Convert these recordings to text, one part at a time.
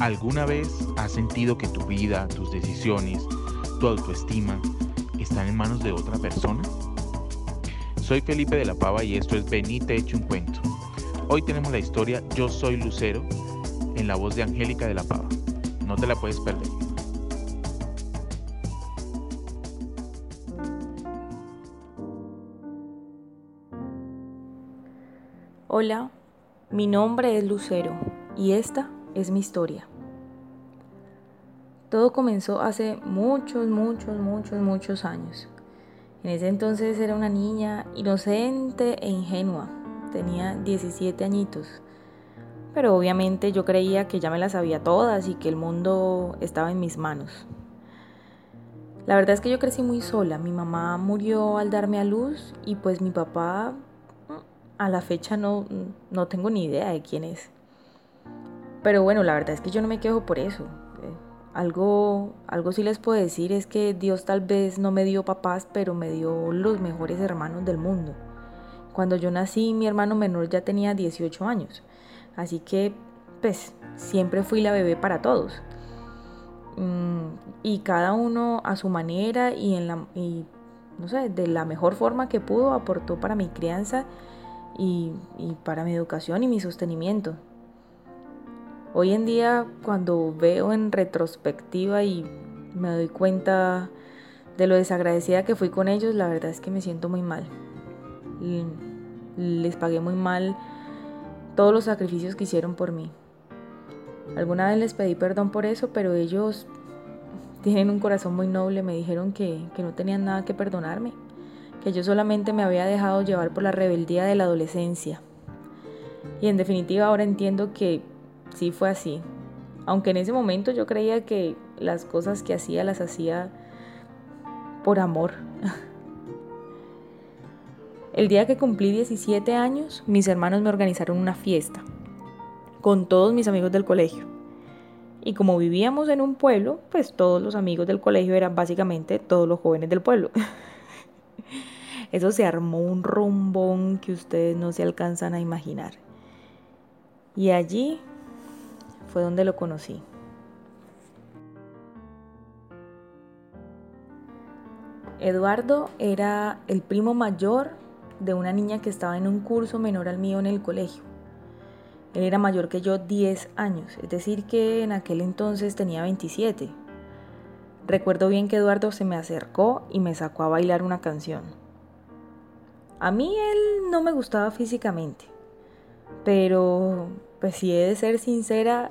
¿Alguna vez has sentido que tu vida, tus decisiones, tu autoestima están en manos de otra persona? Soy Felipe de la Pava y esto es Vení te echo un cuento. Hoy tenemos la historia Yo soy Lucero en la voz de Angélica de la Pava. No te la puedes perder. Hola, mi nombre es Lucero y esta es mi historia. Todo comenzó hace muchos, muchos, muchos, muchos años. En ese entonces era una niña inocente e ingenua. Tenía 17 añitos. Pero obviamente yo creía que ya me las sabía todas y que el mundo estaba en mis manos. La verdad es que yo crecí muy sola. Mi mamá murió al darme a luz y pues mi papá a la fecha no, no tengo ni idea de quién es. Pero bueno, la verdad es que yo no me quejo por eso. Eh, algo, algo sí les puedo decir es que Dios tal vez no me dio papás, pero me dio los mejores hermanos del mundo. Cuando yo nací, mi hermano menor ya tenía 18 años. Así que, pues, siempre fui la bebé para todos. Mm, y cada uno a su manera y, en la, y, no sé, de la mejor forma que pudo aportó para mi crianza y, y para mi educación y mi sostenimiento. Hoy en día cuando veo en retrospectiva y me doy cuenta de lo desagradecida que fui con ellos, la verdad es que me siento muy mal. Les pagué muy mal todos los sacrificios que hicieron por mí. Alguna vez les pedí perdón por eso, pero ellos tienen un corazón muy noble, me dijeron que, que no tenían nada que perdonarme, que yo solamente me había dejado llevar por la rebeldía de la adolescencia. Y en definitiva ahora entiendo que sí fue así. Aunque en ese momento yo creía que las cosas que hacía las hacía por amor. El día que cumplí 17 años, mis hermanos me organizaron una fiesta con todos mis amigos del colegio. Y como vivíamos en un pueblo, pues todos los amigos del colegio eran básicamente todos los jóvenes del pueblo. Eso se armó un rumbón que ustedes no se alcanzan a imaginar. Y allí fue donde lo conocí. Eduardo era el primo mayor de una niña que estaba en un curso menor al mío en el colegio. Él era mayor que yo 10 años, es decir, que en aquel entonces tenía 27. Recuerdo bien que Eduardo se me acercó y me sacó a bailar una canción. A mí él no me gustaba físicamente, pero pues si he de ser sincera,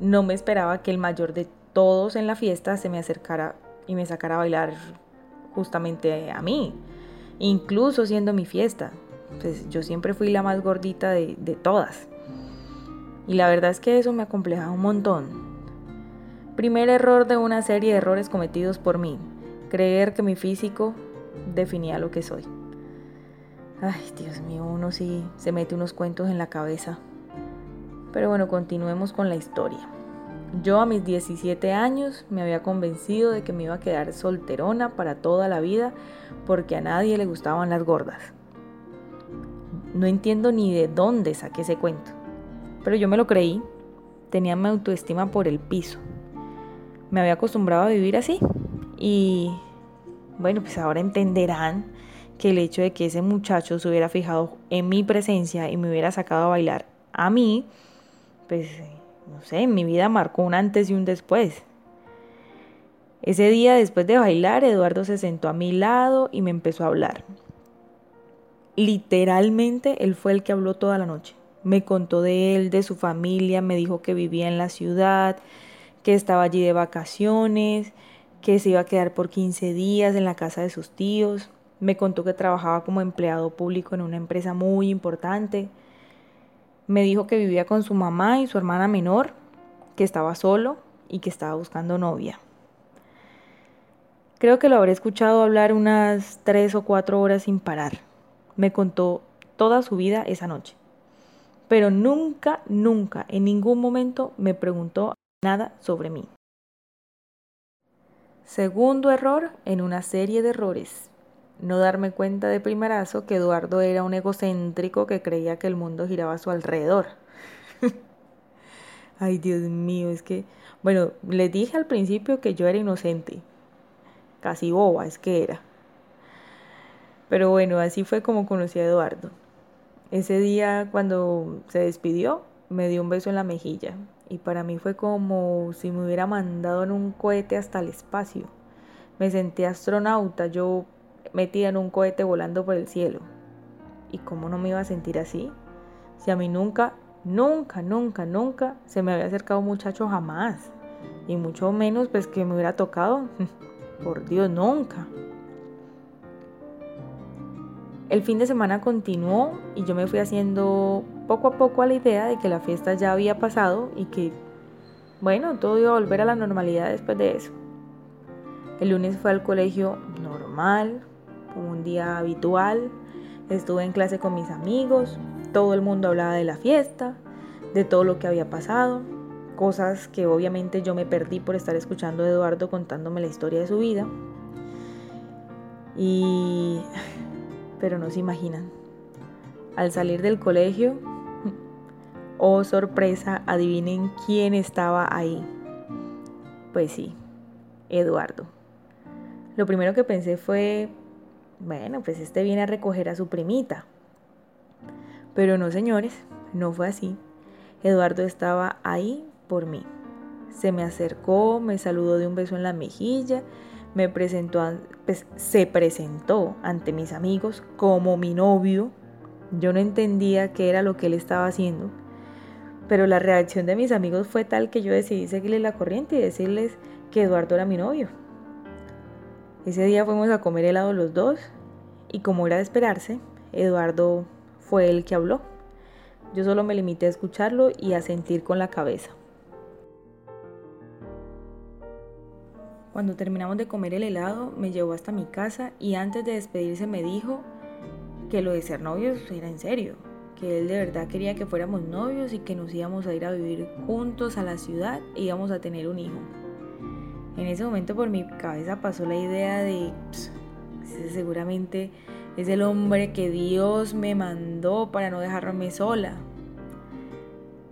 no me esperaba que el mayor de todos en la fiesta se me acercara y me sacara a bailar justamente a mí, incluso siendo mi fiesta. Pues yo siempre fui la más gordita de, de todas. Y la verdad es que eso me acomplejaba un montón. Primer error de una serie de errores cometidos por mí, creer que mi físico definía lo que soy. Ay, Dios mío, uno sí se mete unos cuentos en la cabeza. Pero bueno, continuemos con la historia. Yo a mis 17 años me había convencido de que me iba a quedar solterona para toda la vida porque a nadie le gustaban las gordas. No entiendo ni de dónde saqué ese cuento, pero yo me lo creí. Tenía mi autoestima por el piso. Me había acostumbrado a vivir así y bueno, pues ahora entenderán que el hecho de que ese muchacho se hubiera fijado en mi presencia y me hubiera sacado a bailar a mí, pues, no sé, en mi vida marcó un antes y un después. Ese día, después de bailar, Eduardo se sentó a mi lado y me empezó a hablar. Literalmente, él fue el que habló toda la noche. Me contó de él, de su familia, me dijo que vivía en la ciudad, que estaba allí de vacaciones, que se iba a quedar por 15 días en la casa de sus tíos. Me contó que trabajaba como empleado público en una empresa muy importante me dijo que vivía con su mamá y su hermana menor, que estaba solo y que estaba buscando novia. Creo que lo habré escuchado hablar unas tres o cuatro horas sin parar. Me contó toda su vida esa noche. Pero nunca, nunca, en ningún momento me preguntó nada sobre mí. Segundo error en una serie de errores no darme cuenta de primerazo que Eduardo era un egocéntrico que creía que el mundo giraba a su alrededor. Ay, Dios mío, es que, bueno, les dije al principio que yo era inocente, casi boba es que era. Pero bueno, así fue como conocí a Eduardo. Ese día cuando se despidió, me dio un beso en la mejilla y para mí fue como si me hubiera mandado en un cohete hasta el espacio. Me sentí astronauta, yo metida en un cohete volando por el cielo. ¿Y cómo no me iba a sentir así? Si a mí nunca, nunca, nunca, nunca se me había acercado un muchacho jamás. Y mucho menos pues que me hubiera tocado. Por Dios, nunca. El fin de semana continuó y yo me fui haciendo poco a poco a la idea de que la fiesta ya había pasado y que, bueno, todo iba a volver a la normalidad después de eso. El lunes fue al colegio normal, como un día habitual. Estuve en clase con mis amigos, todo el mundo hablaba de la fiesta, de todo lo que había pasado, cosas que obviamente yo me perdí por estar escuchando a Eduardo contándome la historia de su vida. Y... pero no se imaginan. Al salir del colegio, oh sorpresa, adivinen quién estaba ahí. Pues sí, Eduardo. Lo primero que pensé fue, bueno, pues este viene a recoger a su primita. Pero no, señores, no fue así. Eduardo estaba ahí por mí. Se me acercó, me saludó de un beso en la mejilla, me presentó, pues, se presentó ante mis amigos como mi novio. Yo no entendía qué era lo que él estaba haciendo, pero la reacción de mis amigos fue tal que yo decidí seguirle la corriente y decirles que Eduardo era mi novio. Ese día fuimos a comer helado los dos y como era de esperarse, Eduardo fue el que habló. Yo solo me limité a escucharlo y a sentir con la cabeza. Cuando terminamos de comer el helado, me llevó hasta mi casa y antes de despedirse me dijo que lo de ser novios era en serio, que él de verdad quería que fuéramos novios y que nos íbamos a ir a vivir juntos a la ciudad e íbamos a tener un hijo. En ese momento por mi cabeza pasó la idea de, seguramente es el hombre que Dios me mandó para no dejarme sola.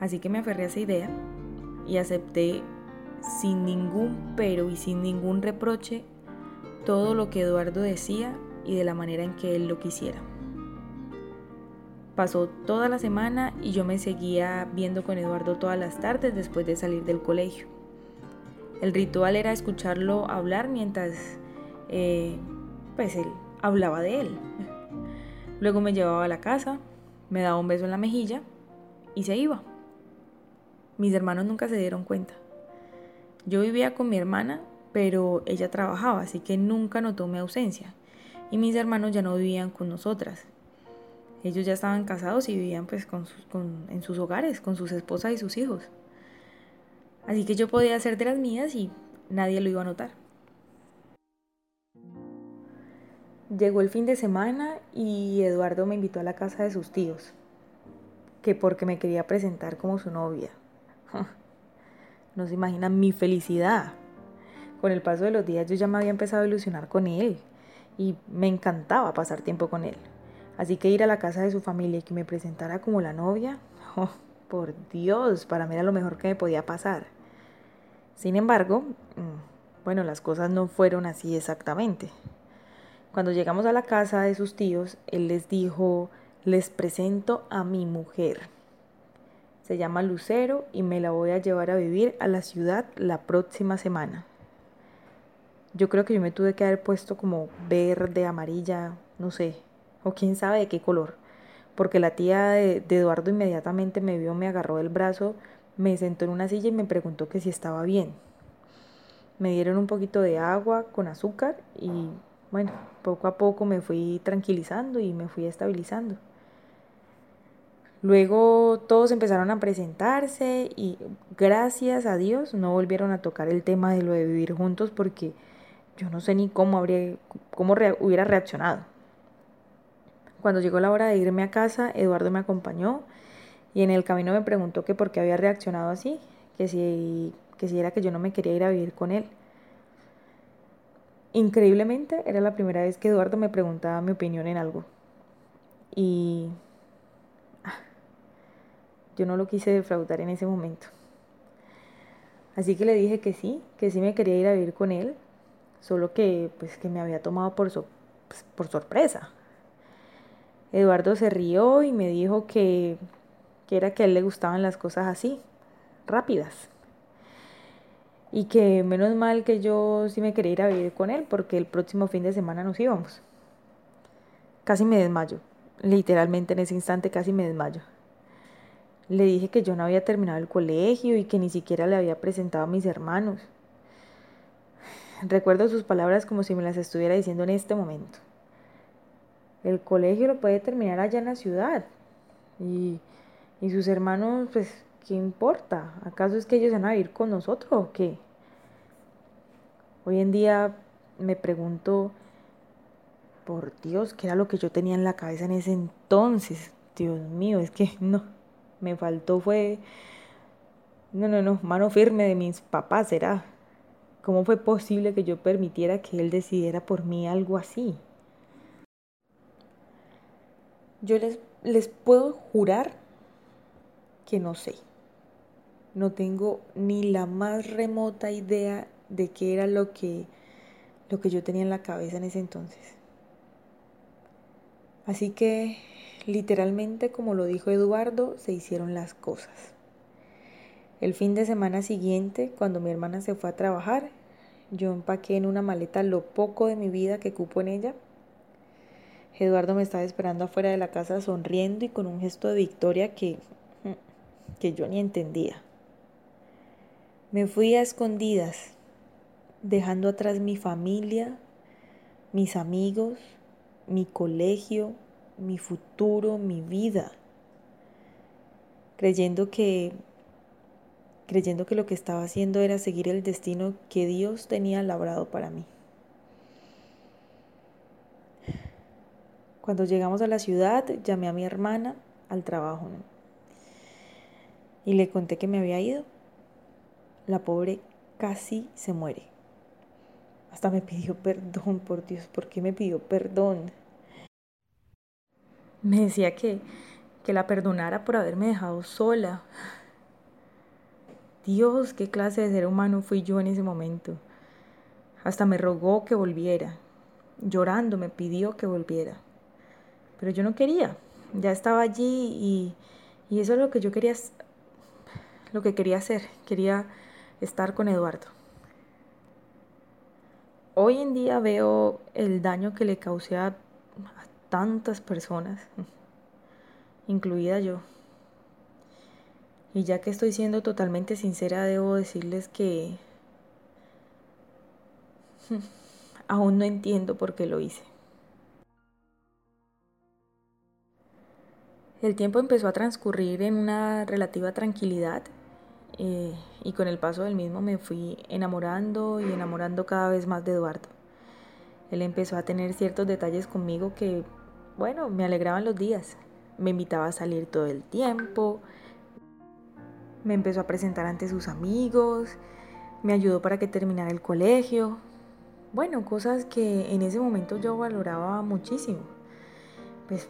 Así que me aferré a esa idea y acepté sin ningún pero y sin ningún reproche todo lo que Eduardo decía y de la manera en que él lo quisiera. Pasó toda la semana y yo me seguía viendo con Eduardo todas las tardes después de salir del colegio. El ritual era escucharlo hablar mientras eh, pues él hablaba de él. Luego me llevaba a la casa, me daba un beso en la mejilla y se iba. Mis hermanos nunca se dieron cuenta. Yo vivía con mi hermana, pero ella trabajaba, así que nunca notó mi ausencia. Y mis hermanos ya no vivían con nosotras. Ellos ya estaban casados y vivían pues en sus hogares, con sus esposas y sus hijos. Así que yo podía hacer de las mías y nadie lo iba a notar. Llegó el fin de semana y Eduardo me invitó a la casa de sus tíos, que porque me quería presentar como su novia. No se imaginan mi felicidad. Con el paso de los días yo ya me había empezado a ilusionar con él y me encantaba pasar tiempo con él. Así que ir a la casa de su familia y que me presentara como la novia, oh, por Dios, para mí era lo mejor que me podía pasar. Sin embargo, mm, bueno, las cosas no fueron así exactamente. Cuando llegamos a la casa de sus tíos, él les dijo, les presento a mi mujer. Se llama Lucero y me la voy a llevar a vivir a la ciudad la próxima semana. Yo creo que yo me tuve que haber puesto como verde, amarilla, no sé, o quién sabe de qué color, porque la tía de, Eduardo inmediatamente me vio, me agarró del brazo, me sentó en una silla y me preguntó que si estaba bien. Me dieron un poquito de agua con azúcar y bueno, poco a poco me fui tranquilizando y me fui estabilizando. Luego todos empezaron a presentarse y gracias a Dios no volvieron a tocar el tema de lo de vivir juntos porque yo no sé ni cómo habría cómo hubiera reaccionado. Cuando llegó la hora de irme a casa, Eduardo me acompañó y en el camino me preguntó que por qué había reaccionado así, que si, que si era que yo no me quería ir a vivir con él. Increíblemente era la primera vez que Eduardo me preguntaba mi opinión en algo. Y ah, yo no lo quise defraudar en ese momento. Así que le dije que sí, que sí me quería ir a vivir con él, solo que pues que me había tomado por, pues, por sorpresa. Eduardo se rió y me dijo que, que era que a él le gustaban las cosas así, rápidas. Y que menos mal que yo sí me quería ir a vivir con él porque el próximo fin de semana nos íbamos. Casi me desmayo. Literalmente en ese instante casi me desmayo. Le dije que yo no había terminado el colegio y que ni siquiera le había presentado a mis hermanos. Recuerdo sus palabras como si me las estuviera diciendo en este momento. El colegio lo puede terminar allá en la ciudad. Y, y sus hermanos, pues, ¿qué importa? ¿Acaso es que ellos van a vivir con nosotros o qué? Hoy en día me pregunto, por Dios, ¿qué era lo que yo tenía en la cabeza en ese entonces? Dios mío, es que no, me faltó fue, no, no, no, mano firme de mis papás, será. ¿Cómo fue posible que yo permitiera que él decidiera por mí algo así? Yo les, les puedo jurar que no sé. No tengo ni la más remota idea de qué era lo que, lo que yo tenía en la cabeza en ese entonces. Así que, literalmente, como lo dijo Eduardo, se hicieron las cosas. El fin de semana siguiente, cuando mi hermana se fue a trabajar, yo empaqué en una maleta lo poco de mi vida que cupo en ella. Eduardo me estaba esperando afuera de la casa sonriendo y con un gesto de victoria que, que yo ni entendía. Me fui a escondidas, dejando atrás mi familia, mis amigos, mi colegio, mi futuro, mi vida, creyendo que creyendo que lo que estaba haciendo era seguir el destino que Dios tenía labrado para mí. Cuando llegamos a la ciudad, llamé a mi hermana al trabajo y le conté que me había ido. La pobre casi se muere. Hasta me pidió perdón, por Dios, ¿por qué me pidió perdón? Me decía que, que la perdonara por haberme dejado sola. Dios, qué clase de ser humano fui yo en ese momento. Hasta me rogó que volviera. Llorando me pidió que volviera. Pero yo no quería. Ya estaba allí y, y eso es lo que yo quería, lo que quería hacer. Quería estar con Eduardo. Hoy en día veo el daño que le causé a, tantas personas, incluida yo. Y ya que estoy siendo totalmente sincera, debo decirles que aún no entiendo por qué lo hice. El tiempo empezó a transcurrir en una relativa tranquilidad eh, y con el paso del mismo me fui enamorando y enamorando cada vez más de Eduardo. Él empezó a tener ciertos detalles conmigo que, bueno, me alegraban los días. Me invitaba a salir todo el tiempo, me empezó a presentar ante sus amigos, me ayudó para que terminara el colegio. Bueno, cosas que en ese momento yo valoraba muchísimo. Pues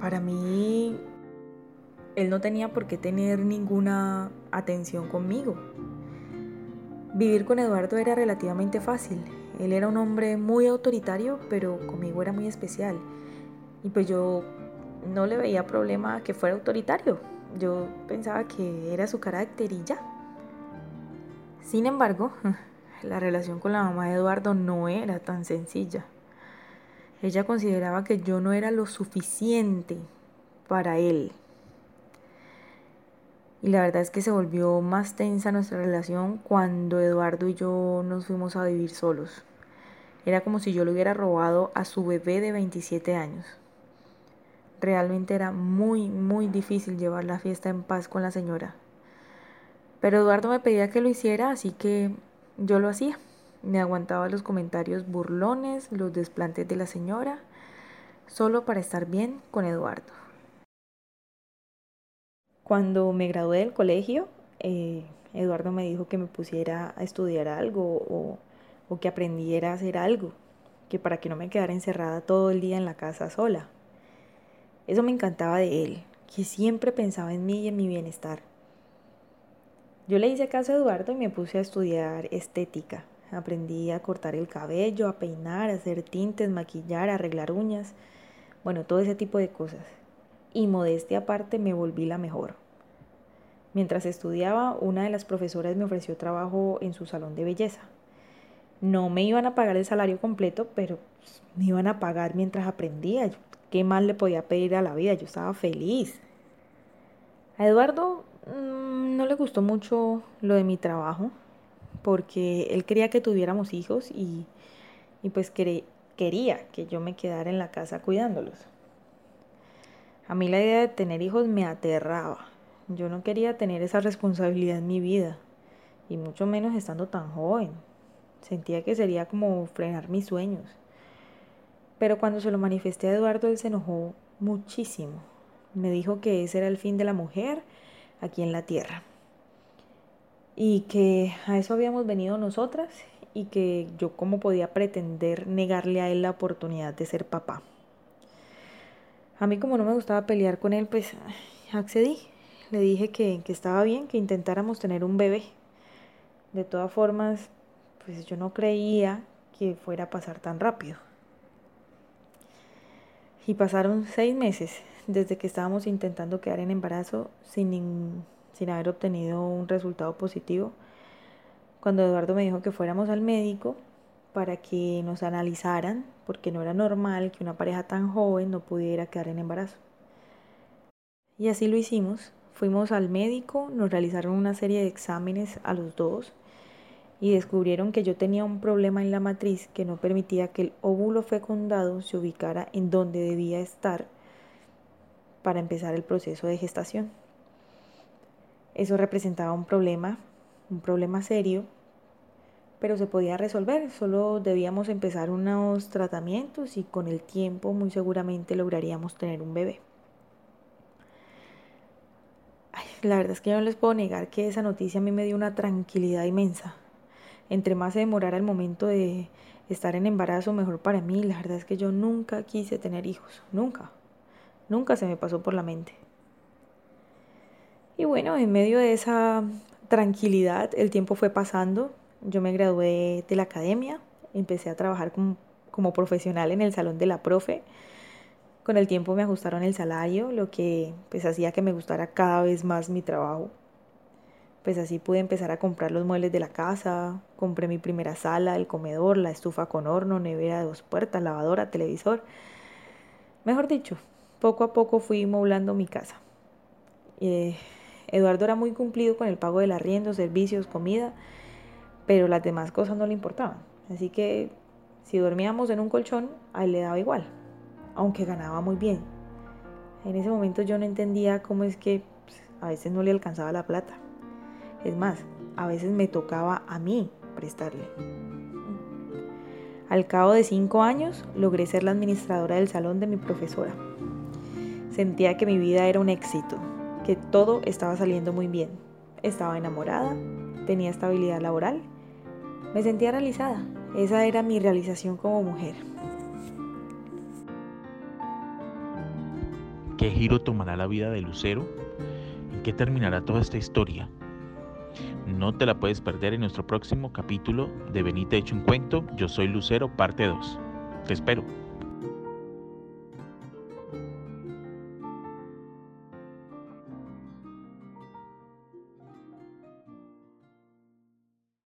para mí él no tenía por qué tener ninguna atención conmigo. Vivir con Eduardo era relativamente fácil. Él era un hombre muy autoritario, pero conmigo era muy especial. Y pues yo no le veía problema que fuera autoritario. Yo pensaba que era su carácter ya. Sin embargo, la relación con la mamá de Eduardo no era tan sencilla. Ella consideraba que yo no era lo suficiente para él. Y la verdad es que se volvió más tensa nuestra relación cuando Eduardo y yo nos fuimos a vivir solos. Era como si yo le hubiera robado a su bebé de 27 años. Realmente era muy, muy difícil llevar la fiesta en paz con la señora. Pero Eduardo me pedía que lo hiciera, así que yo lo hacía. Me aguantaba los comentarios burlones, los desplantes de la señora, solo para estar bien con Eduardo. Cuando me gradué del colegio, eh, Eduardo me dijo que me pusiera a estudiar algo o, que aprendiera a hacer algo, que para que no me quedara encerrada todo el día en la casa sola. Eso me encantaba de él, que siempre pensaba en mí y en mi bienestar. Yo le hice caso a Eduardo y me puse a estudiar estética. Aprendí a cortar el cabello, a peinar, a hacer tintes, maquillar, arreglar uñas, bueno, todo ese tipo de cosas. Y modestia aparte me volví la mejor. Mientras estudiaba, una de las profesoras me ofreció trabajo en su salón de belleza. No me iban a pagar el salario completo, pero pues, me iban a pagar mientras aprendía. ¿Qué más le podía pedir a la vida? Yo estaba feliz. A Eduardo mm, no le gustó mucho lo de mi trabajo, porque él quería que tuviéramos hijos y, pues quería que yo me quedara en la casa cuidándolos. A mí la idea de tener hijos me aterraba. Yo no quería tener esa responsabilidad en mi vida, y mucho menos estando tan joven. Sentía que sería como frenar mis sueños. Pero cuando se lo manifesté a Eduardo, él se enojó muchísimo. Me dijo que ese era el fin de la mujer aquí en la tierra. Y que a eso habíamos venido nosotras y que yo cómo podía pretender negarle a él la oportunidad de ser papá. A mí como no me gustaba pelear con él, pues accedí. Le dije que, que estaba bien, que intentáramos tener un bebé. De todas formas, pues yo no creía que fuera a pasar tan rápido. Y pasaron seis meses desde que estábamos intentando quedar en embarazo sin, sin haber obtenido un resultado positivo. Cuando Eduardo me dijo que fuéramos al médico para que nos analizaran, porque no era normal que una pareja tan joven no pudiera quedar en embarazo. Y así lo hicimos. Fuimos al médico, nos realizaron una serie de exámenes a los dos y descubrieron que yo tenía un problema en la matriz que no permitía que el óvulo fecundado se ubicara en donde debía estar para empezar el proceso de gestación. Eso representaba un problema, un problema serio, pero se podía resolver, solo debíamos empezar unos tratamientos y con el tiempo muy seguramente lograríamos tener un bebé. La verdad es que yo no les puedo negar que esa noticia a mí me dio una tranquilidad inmensa entre más se demorara el momento de estar en embarazo, mejor para mí. La verdad es que yo nunca quise tener hijos, nunca, nunca se me pasó por la mente. Y bueno, en medio de esa tranquilidad, el tiempo fue pasando. Yo me gradué de la academia, empecé a trabajar como, como profesional en el salón de la profe. Con el tiempo me ajustaron el salario, lo que pues hacía que me gustara cada vez más mi trabajo pues así pude empezar a comprar los muebles de la casa, compré mi primera sala, el comedor, la estufa con horno, nevera de dos puertas, lavadora, televisor. Mejor dicho, poco a poco fui moblando mi casa. Eh, Eduardo era muy cumplido con el pago del arriendo, servicios, comida, pero las demás cosas no le importaban. Así que si dormíamos en un colchón, a él le daba igual, aunque ganaba muy bien. En ese momento yo no entendía cómo es que pues, a veces no le alcanzaba la plata. Es más, a veces me tocaba a mí prestarle. Al cabo de cinco años logré ser la administradora del salón de mi profesora. Sentía que mi vida era un éxito, que todo estaba saliendo muy bien. Estaba enamorada, tenía estabilidad laboral, me sentía realizada. Esa era mi realización como mujer. ¿Qué giro tomará la vida de Lucero? ¿En qué terminará toda esta historia? No te la puedes perder en nuestro próximo capítulo de Benita Hecho un Cuento. Yo soy Lucero, parte 2. Te espero.